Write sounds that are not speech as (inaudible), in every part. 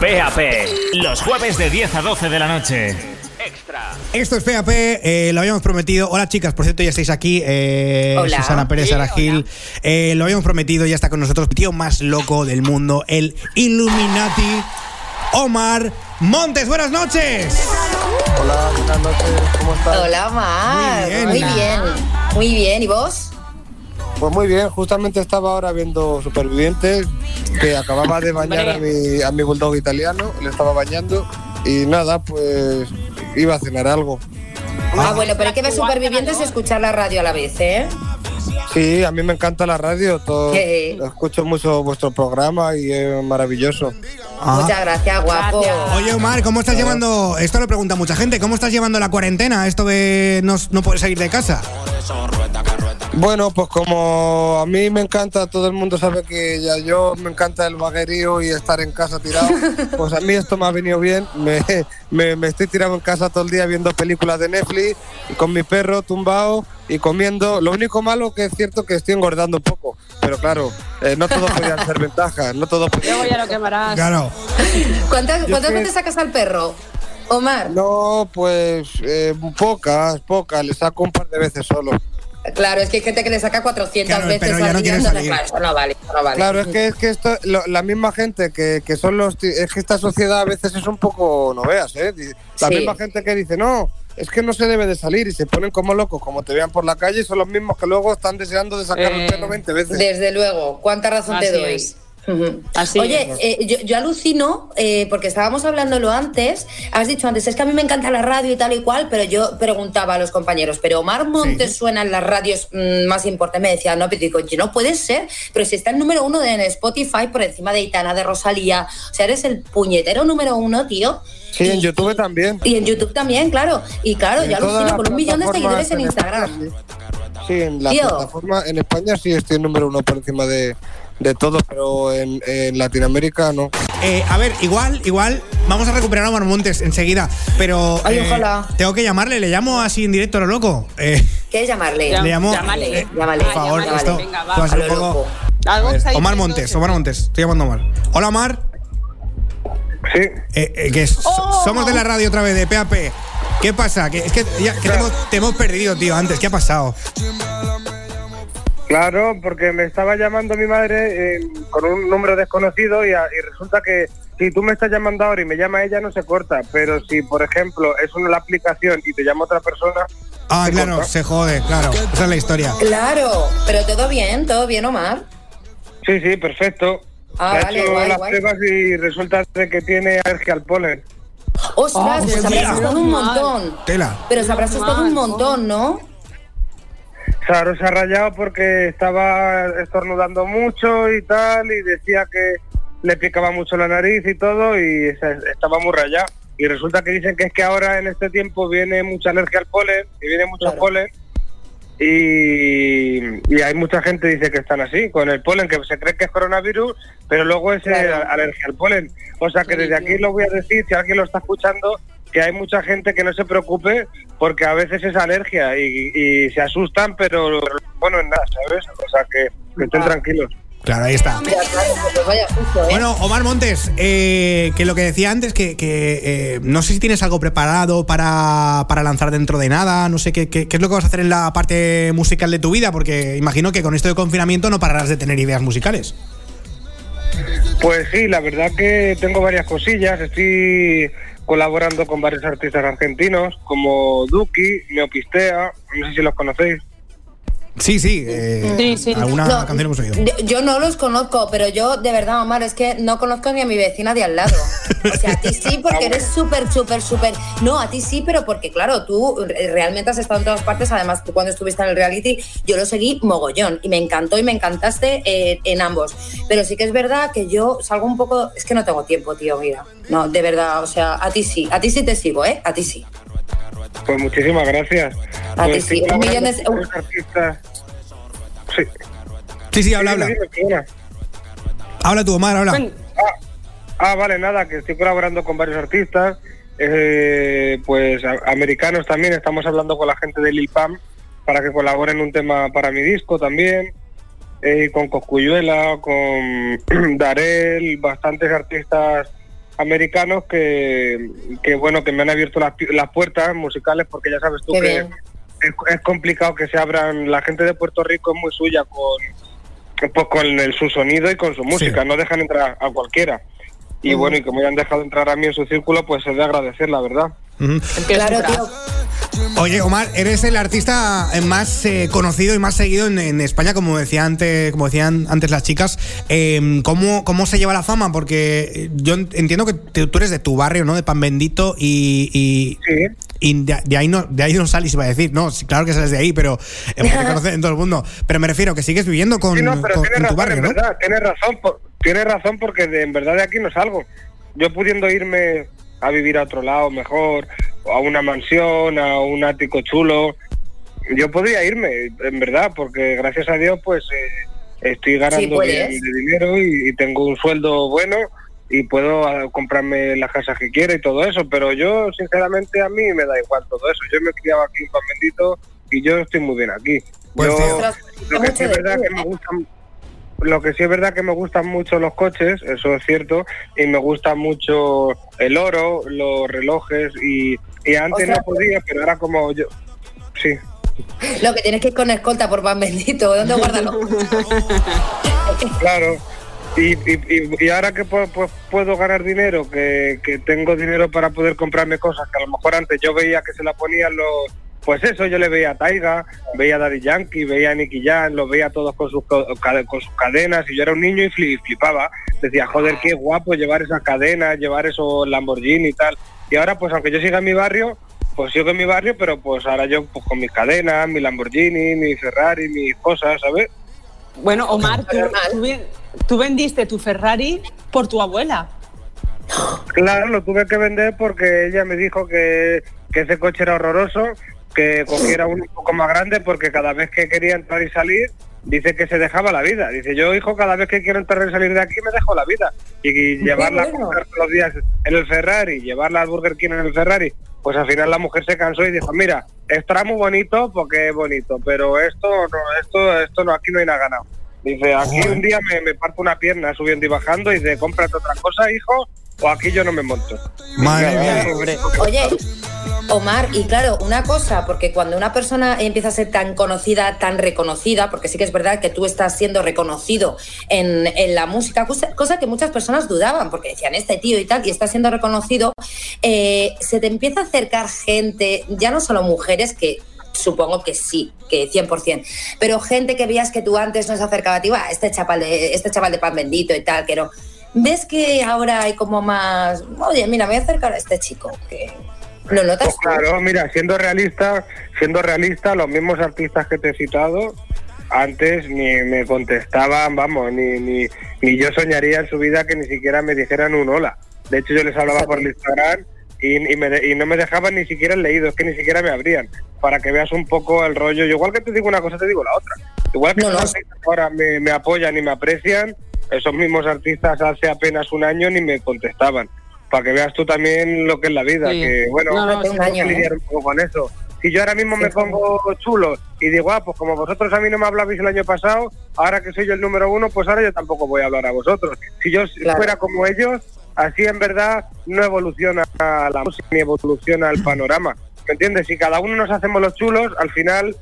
PAP, los jueves de 10 a 12 de la noche. Esto es PAP, eh, lo habíamos prometido. Hola chicas, por cierto ya estáis aquí. Eh, Hola. Susana Pérez, Sí, Sara hola. Gil. Eh, lo habíamos prometido, ya está con nosotros el tío más loco del mundo, el Illuminati, Omar Montes. Buenas noches. Hola, buenas noches, ¿cómo estás? Hola, Omar. Muy bien. Muy bien. Muy bien. ¿Y vos? Pues muy bien, justamente estaba ahora viendo Supervivientes, que acababa de bañar a mi, a mi bulldog italiano, le estaba bañando y nada, pues iba a cenar algo. Ah, bueno, pero hay que ver supervivientes y escuchar la radio a la vez, ¿eh? Sí, a mí me encanta la radio, todo, escucho mucho vuestro programa y es maravilloso. Ah. Muchas gracias, guapo. Oye Omar, ¿cómo estás llevando? Esto lo pregunta mucha gente. ¿Cómo estás llevando la cuarentena? Esto de no, no puedes salir de casa. Bueno, pues como a mí me encanta, todo el mundo sabe que ya yo me encanta el vaguerío y estar en casa tirado, (laughs) pues a mí esto me ha venido bien. Me, me- me estoy tirado en casa todo el día viendo películas de Netflix y con mi perro tumbado y comiendo. Lo único malo que es cierto que estoy engordando un poco, pero claro, eh, no todo podían ser (laughs) ventajas, no todo podía- Luego ya lo quemarás. Claro. (laughs) ¿Cuántas, cuántas que- veces sacas al perro, Omar? No, pues eh, pocas, pocas, le saco un par de veces solo. Claro, es que hay gente que le saca 400 Claro, el veces al no día, claro, eso no vale, eso no vale. Claro, es que es que esto, lo- la misma gente que, que son los, es que esta sociedad a veces es un poco, no veas, ¿eh? La Sí. misma gente que dice, no, es que no se debe de salir y se ponen como locos, como te vean por la calle, son los mismos que luego están deseando de sacar el Eh, pelo 20 veces. Desde luego, cuánta razón te doy. es. Así Oye, es. eh, yo, yo alucino, eh, porque estábamos hablándolo antes, has dicho antes, es que a mí me encanta la radio y tal y cual, pero yo preguntaba a los compañeros, ¿pero Omar Montes Sí. suena en las radios mm, más importantes? Me decía, no, pero digo, yo no puede ser, pero si está el número uno en Spotify por encima de Itana, de Rosalía, o sea, eres el puñetero número uno, tío. Sí, en Y- YouTube también. Y en YouTube también, claro. Y claro, En yo alucino con un millón de seguidores en Instagram. España, sí. Sí, en la Tío. plataforma, en España sí estoy el número uno por encima de, de todo, pero en, en Latinoamérica no. Eh, a ver, igual, igual, vamos a recuperar a Omar Montes enseguida, pero Ay, eh, ojalá. tengo que llamarle, le llamo así en directo a lo loco. Eh, ¿Qué es llamarle? Le llamo. llámale. eh, Llámale. Por favor, llámale, esto venga, va. a lo poco- loco. A ver, Omar Montes, Omar Montes, estoy llamando a Omar. Hola Omar, Sí, Eh, eh, que es- Oh. somos de la radio otra vez, de PAP. ¿Qué pasa? Que, es que, ya- que te, hemos, te hemos perdido, tío, antes. ¿Qué ha pasado? Claro, porque me estaba llamando mi madre eh, con un número desconocido y, a- y resulta que si tú me estás llamando ahora y me llama ella no se corta, pero si por ejemplo es una la aplicación y te llama otra persona, Ah, se claro, corta. se jode, claro. Esa es la historia. Claro, pero todo bien, todo bien, Omar. Sí, sí, perfecto. Ah, ha vale, hecho guay, las guay. pruebas y resulta de que tiene alergia al polen. Ostras, Ah, pues habrás asustado un montón. Tela. Pero se habrá asustado un montón, ¿no? Claro, se ha rayado porque estaba estornudando mucho y tal, y decía que le picaba mucho la nariz y todo, y se- estaba muy rayado. Y resulta que dicen que es que ahora en este tiempo viene mucha alergia al polen, y viene mucho Claro. polen, y, y hay mucha gente que dice que están así, con el polen, que se cree que es coronavirus, pero luego es eh, Claro. alergia al polen. O sea que desde aquí lo voy a decir, si alguien lo está escuchando, que hay mucha gente que no se preocupe porque a veces es alergia y, y se asustan, pero bueno, en nada, ¿sabes? O sea que, que estén tranquilos. Claro, ahí está. ¿eh? Bueno, Omar Montes, eh, que lo que decía antes, que, que, eh, no sé si tienes algo preparado para, para lanzar dentro de nada, no sé qué, qué, qué es lo que vas a hacer en la parte musical de tu vida, porque imagino que con esto de confinamiento no pararás de tener ideas musicales. Pues sí, la verdad que tengo varias cosillas. Estoy colaborando con varios artistas argentinos como Duki, Neopistea, no sé si los conocéis. Sí, sí, eh, Sí, sí. alguna No, canción hemos oído. Yo no los conozco, pero yo, de verdad, Omar, es que no conozco ni a mi vecina de al lado. O sea, a ti sí, porque eres súper, súper, súper. No, a ti sí, pero porque, claro, tú re- realmente has estado en todas partes. Además, tú cuando estuviste en el reality, yo lo seguí mogollón y me encantó y me encantaste eh, en ambos. Pero sí que es verdad que yo salgo un poco. Es que no tengo tiempo, tío, mira. No, de verdad, o sea, a ti sí. A ti sí te sigo, ¿eh? A ti sí. Pues muchísimas gracias. A ti Pues sí, un millón de- Sí. Sí, sí, habla, habla. Habla tú, Omar, habla. Ven, Ah, vale, nada, que estoy colaborando con varios artistas, eh, pues a- americanos también, estamos hablando con la gente de Lil Pam para que colaboren un tema para mi disco también, eh, con Coscuyuela, con (clears throat) Darel, bastantes artistas americanos que, que bueno, que me han abierto las, puertas musicales porque ya sabes tú Qué que bien. Es, es complicado que se abran, la gente de Puerto Rico es muy suya con, pues con el, su sonido y con su música, no dejan entrar a cualquiera. Y bueno, y como ya han dejado entrar a mí en su círculo, pues es de agradecer, la verdad. Claro, tío. Oye, Omar, eres el artista más eh, conocido y más seguido en, en España, como decía antes, como decían antes las chicas. Eh, ¿cómo, ¿Cómo se lleva la fama? Porque eh, yo en- entiendo que te- tú eres de tu barrio, ¿no? De Pan Bendito y, y, Sí. Y de, de ahí no de ahí no sales, iba a decir. No, sí, claro que sales de ahí, pero eh, porque (laughs) te conocen todo el mundo. Pero me refiero que sigues viviendo con, Sí, no, pero con- tienes en tu razón, barrio, en ¿no? verdad, tienes razón, por- tienes razón porque de- en verdad de aquí no salgo. Yo pudiendo irme a vivir a otro lado mejor, o a una mansión, a un ático chulo, yo podría irme, en verdad, porque gracias a Dios pues eh, estoy ganando bien de dinero y, y tengo un sueldo bueno y puedo ah, comprarme las casas que quiera y todo eso, pero yo sinceramente a mí me da igual todo eso. Yo me he criado aquí en Pan Bendito y yo estoy muy bien aquí. Pues, Yo- lo que sí es verdad que me gustan lo que sí es verdad que me gustan mucho los coches, eso es cierto, y me gusta mucho el oro, los relojes y, y antes O sea, no podía, pero ahora como yo sí. Lo que tienes que ir con escolta por pan bendito. ¿Dónde guárdalo? (laughs) Claro. Y, y, y- ahora que puedo, pues, puedo ganar dinero, que, que tengo dinero para poder comprarme cosas que a lo mejor antes yo veía que se la ponían los... Pues eso, yo le veía a Taiga, veía a Daddy Yankee, veía a Nicky Jam, los veía todos con sus, con sus cadenas y yo era un niño y fli- flipaba. Decía, joder, qué guapo llevar esas cadenas, llevar esos Lamborghini y tal. Y ahora, pues aunque yo siga en mi barrio, pues sigo en mi barrio, pero pues ahora yo pues, con mis cadenas, mi Lamborghini, mi Ferrari, mis cosas, ¿sabes? Bueno, Omar, tú, vendiste tu Ferrari por tu abuela. Claro, lo tuve que vender porque ella me dijo que, que ese coche era horroroso, que cogiera uno un poco más grande porque cada vez que quería entrar y salir, dice que se dejaba la vida. Dice, yo hijo, cada vez que quiero entrar y salir de aquí me dejo la vida. Y, y llevarla bueno. a comprar todos los días en el Ferrari, llevarla al Burger King en el Ferrari, pues al final la mujer se cansó y dijo, mira, estará muy bonito porque es bonito, pero esto no, esto, esto no, aquí no hay nada ganado. Dice, aquí un día me, me parto una pierna subiendo y bajando y dice, cómprate otra cosa, hijo, o aquí yo no me monto. Madre mía. Oye, Omar, y claro, una cosa, porque cuando una persona empieza a ser tan conocida, tan reconocida, porque sí que es verdad que tú estás siendo reconocido en, en la música, cosa, que muchas personas dudaban, porque decían este tío y tal, y está siendo reconocido, eh, se te empieza a acercar gente, ya no solo mujeres, que supongo que sí, que 100%, pero gente que veías que tú antes no se acercaba a ti, "Buah, este chaval de, este chaval de pan bendito y tal, que no. ¿Ves que ahora hay como más, oye, mira, me voy a acercar a este chico? Que ¿Lo notas? Pues claro, mira, siendo realista, siendo realista, los mismos artistas que te he citado antes ni me contestaban, vamos, ni, ni, ni yo soñaría en su vida que ni siquiera me dijeran un hola. De hecho, yo les hablaba por el Instagram y, y, me y no me dejaban ni siquiera el leído, es que ni siquiera me abrían, para que veas un poco el rollo. Yo igual que te digo una cosa, te digo la otra. Igual que No, no. ahora me, me apoyan y me aprecian, esos mismos artistas hace apenas un año ni me contestaban. Para que veas tú también lo que es la vida, Sí. que bueno, No, no, año, que ¿eh? lidiar un poco con eso. Si yo ahora mismo Sí, me sí. pongo chulo y digo, ah, pues como vosotros a mí no me hablabais el año pasado, ahora que soy yo el número uno, pues ahora yo tampoco voy a hablar a vosotros. Si yo Claro. fuera como ellos, así en verdad no evoluciona la música ni evoluciona el panorama. ¿Me entiendes? Si cada uno nos hacemos los chulos, al final,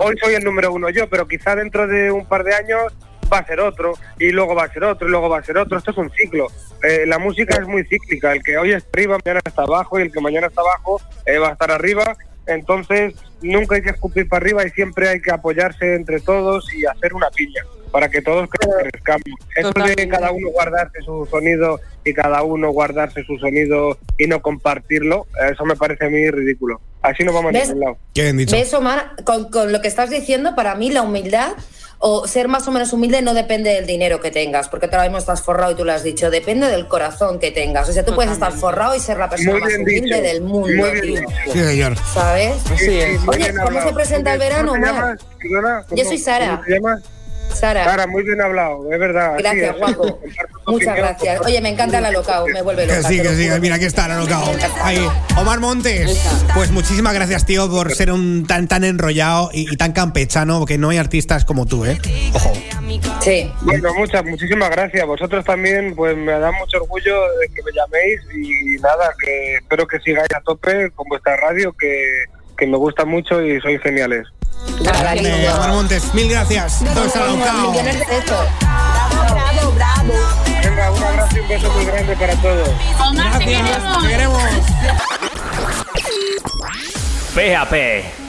hoy soy el número uno yo, pero quizá dentro de un par de años va a ser otro, y luego va a ser otro, y luego va a ser otro. Esto es un ciclo. Eh, la música es muy cíclica. El que hoy está arriba, mañana está abajo, y el que mañana está abajo eh, va a estar arriba. Entonces, nunca hay que escupir para arriba y siempre hay que apoyarse entre todos y hacer una piña para que todos crezcamos. Esto de cada uno guardarse su sonido y cada uno guardarse su sonido y no compartirlo, eso me parece a mí ridículo. Así no vamos a ¿Ves? ningún lado. Qué bien dicho. ¿Ves, Omar? Con, con lo que estás diciendo, para mí la humildad o ser más o menos humilde no depende del dinero que tengas, porque ahora mismo estás forrado y tú lo has dicho, depende del corazón que tengas. O sea, tú puedes estar forrado y ser la persona Muy más humilde dicho. del mundo, Muy bien tío. Sí, señor. ¿Sabes? Oye, ¿cómo hablado. se presenta el ¿Cómo verano, Yo ¿cómo- soy Sara. ¿Cómo te llamas? Sara. Sara, muy bien hablado, es verdad. Gracias, es. guapo. (laughs) Muchas gracias. Oye, me encanta la locao, me vuelve Que loca. sí, que sí, mira que está alocado. Ahí. Omar Montes, pues muchísimas gracias, tío, por ser un tan tan enrollado y, y tan campechano, porque no hay artistas como tú, ¿eh? Ojo. Sí. Bueno, muchas, muchísimas gracias. Vosotros también, pues me da mucho orgullo de que me llaméis y nada, que espero que sigáis a tope con vuestra radio, que, que me gusta mucho y sois geniales. Eh, Omar Montes, mil gracias. Está alocado. Millones de besos. Bravo, bravo. Venga, un abrazo y un beso muy grande para todos. Gracias, te queremos. PAP